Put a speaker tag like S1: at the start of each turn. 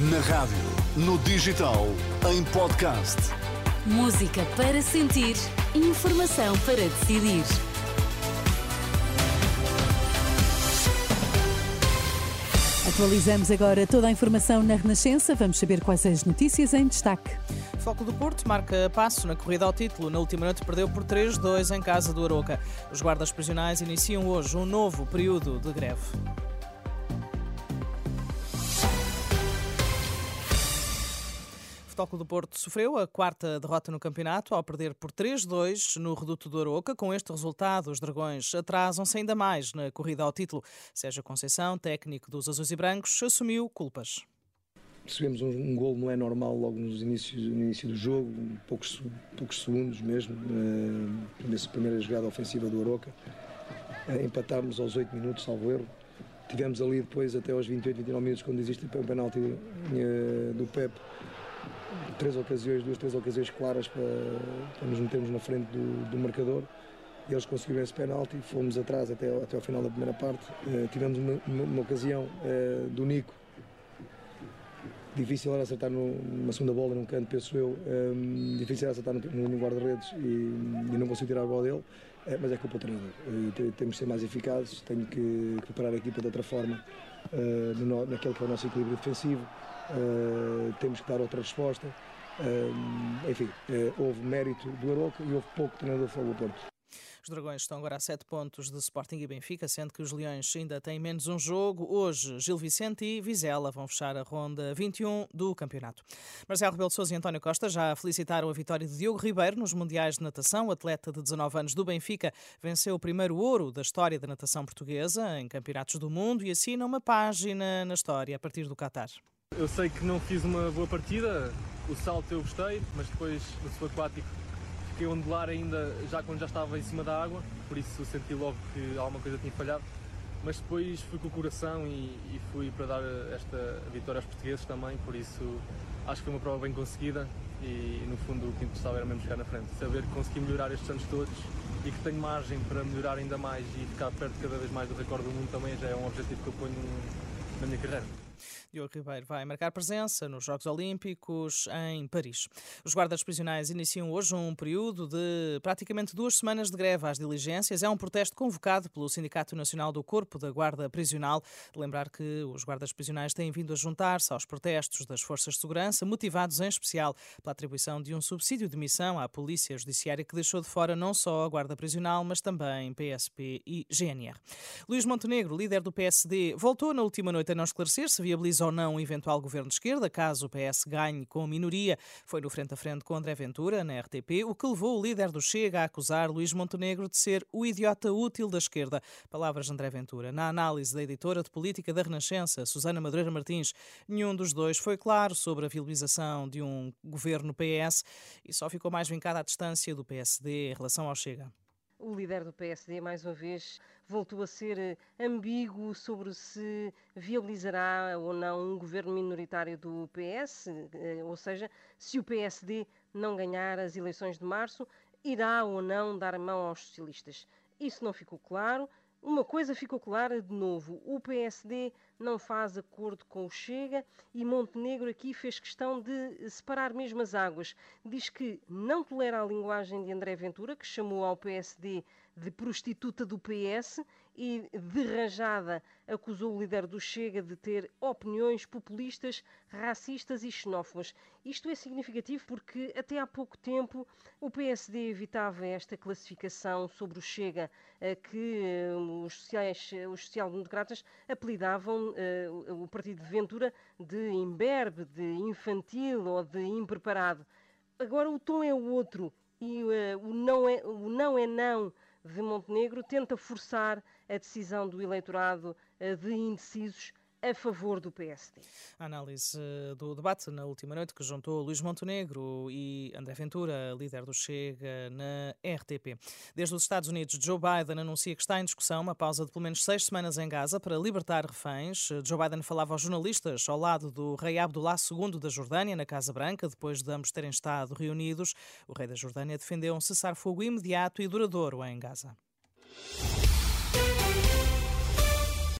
S1: Na rádio, no digital, em podcast.
S2: Música para sentir, informação para decidir.
S3: Atualizamos agora toda a informação na Renascença. Vamos saber quais as notícias em destaque.
S4: Foco do Porto marca passo na corrida ao título. Na última noite perdeu por 3-2 em casa do Aroca. Os guardas prisionais iniciam hoje um novo período de greve. Futebol do Porto sofreu a quarta derrota no campeonato ao perder por 3-2 no reduto do Aroca. Com este resultado, os Dragões atrasam-se ainda mais na corrida ao título. Sérgio Conceição, técnico dos Azuis e Brancos, assumiu culpas.
S5: Recebemos um, um gol não é normal logo nos inícios, no início do jogo, poucos, poucos segundos mesmo, uh, nessa primeira jogada ofensiva do Aroca. Uh, empatámos aos 8 minutos, salvo erro. Tivemos ali depois até aos 28, 29 minutos, quando existe o penalti uh, do Pep, três ocasiões, duas, três ocasiões claras para, para nos metermos na frente do, do marcador. E eles conseguiram esse penalti, fomos atrás até, até ao final da primeira parte. Uh, tivemos uma, uma, uma ocasião uh, do Nico, difícil era acertar numa segunda bola num canto, penso eu, um, eh, difícil era acertar no, no guarda-redes e, e, não consigo tirar a bola dele, uh, mas é culpa do treinador. temos de ser mais eficazes, tenho que, preparar a equipa de outra forma, no, naquele que é o nosso equilíbrio defensivo uh, temos que dar outra resposta. Uh, enfim, uh, houve mérito do Aroca e houve pouco treinador do Porto.
S4: Os Dragões estão agora a 7 pontos de Sporting e Benfica, sendo que os Leões ainda têm menos um jogo. Hoje, Gil Vicente e Vizela vão fechar a ronda 21 do campeonato. Marcelo Rebelo Sousa e António Costa já felicitaram a vitória de Diogo Ribeiro nos Mundiais de Natação. O atleta de 19 anos do Benfica venceu o primeiro ouro da história da natação portuguesa em campeonatos do mundo e assina uma página na história a partir do Qatar.
S6: Eu sei que não fiz uma boa partida, o salto eu gostei, mas depois no subaquático fiquei a ondular ainda já quando já estava em cima da água, por isso senti logo que alguma coisa tinha falhado. Mas depois fui com o coração e, e fui para dar esta vitória aos portugueses também, por isso acho que foi uma prova bem conseguida e no fundo o que interessava era mesmo chegar na frente. Saber que consegui melhorar estes anos todos e que tenho margem para melhorar ainda mais e ficar perto cada vez mais do recorde do mundo também já é um objetivo que eu ponho na minha carreira.
S4: Diogo Ribeiro vai marcar presença nos Jogos Olímpicos em Paris. Os guardas prisionais iniciam hoje um período de praticamente duas semanas de greve às diligências. É um protesto convocado pelo Sindicato Nacional do Corpo da Guarda Prisional. Lembrar que os guardas prisionais têm vindo a juntar-se aos protestos das forças de segurança, motivados em especial pela atribuição de um subsídio de missão à Polícia Judiciária que deixou de fora não só a Guarda Prisional, mas também PSP e GNR. Luís Montenegro, líder do PSD, voltou na última noite a não esclarecer se viabiliza ou não um eventual governo de esquerda, caso o PS ganhe com minoria. Foi no frente a frente com André Ventura, na RTP, o que levou o líder do Chega a acusar Luís Montenegro de ser o idiota útil da esquerda. Palavras de André Ventura. Na análise da editora de política da Renascença, Susana Madureira Martins, nenhum dos dois foi claro sobre a viabilização de um governo PS e só ficou mais vincada à distância do PSD em relação ao Chega.
S7: O líder do PSD, mais uma vez, voltou a ser eh, ambíguo sobre se viabilizará ou não um governo minoritário do PS, eh, ou seja, se o PSD não ganhar as eleições de março, irá ou não dar mão aos socialistas. Isso não ficou claro. Uma coisa ficou clara de novo: o PSD não faz acordo com o Chega e Montenegro aqui fez questão de separar mesmo as águas. Diz que não tolera a linguagem de André Ventura, que chamou ao PSD de prostituta do PS e de rajada acusou o líder do Chega de ter opiniões populistas, racistas e xenófobas. Isto é significativo porque até há pouco tempo o PSD evitava esta classificação sobre o Chega que eh, os, sociais, os social-democratas apelidavam o partido de Ventura de imberbe, de infantil ou de impreparado. Agora o tom é o outro e uh, o, não é, o não é não de Montenegro tenta forçar a decisão do eleitorado uh, de indecisos a favor do PSD.
S4: A análise eh, do debate na última noite que juntou Luís Montenegro e André Ventura, líder do Chega, na RTP. Desde os Estados Unidos, Joe Biden anuncia que está em discussão uma pausa de pelo menos seis semanas em Gaza para libertar reféns. Joe Biden falava aos jornalistas ao lado do rei Abdullah II da Jordânia, na Casa Branca, depois de ambos terem estado reunidos. O rei da Jordânia defendeu um cessar-fogo imediato e duradouro em Gaza.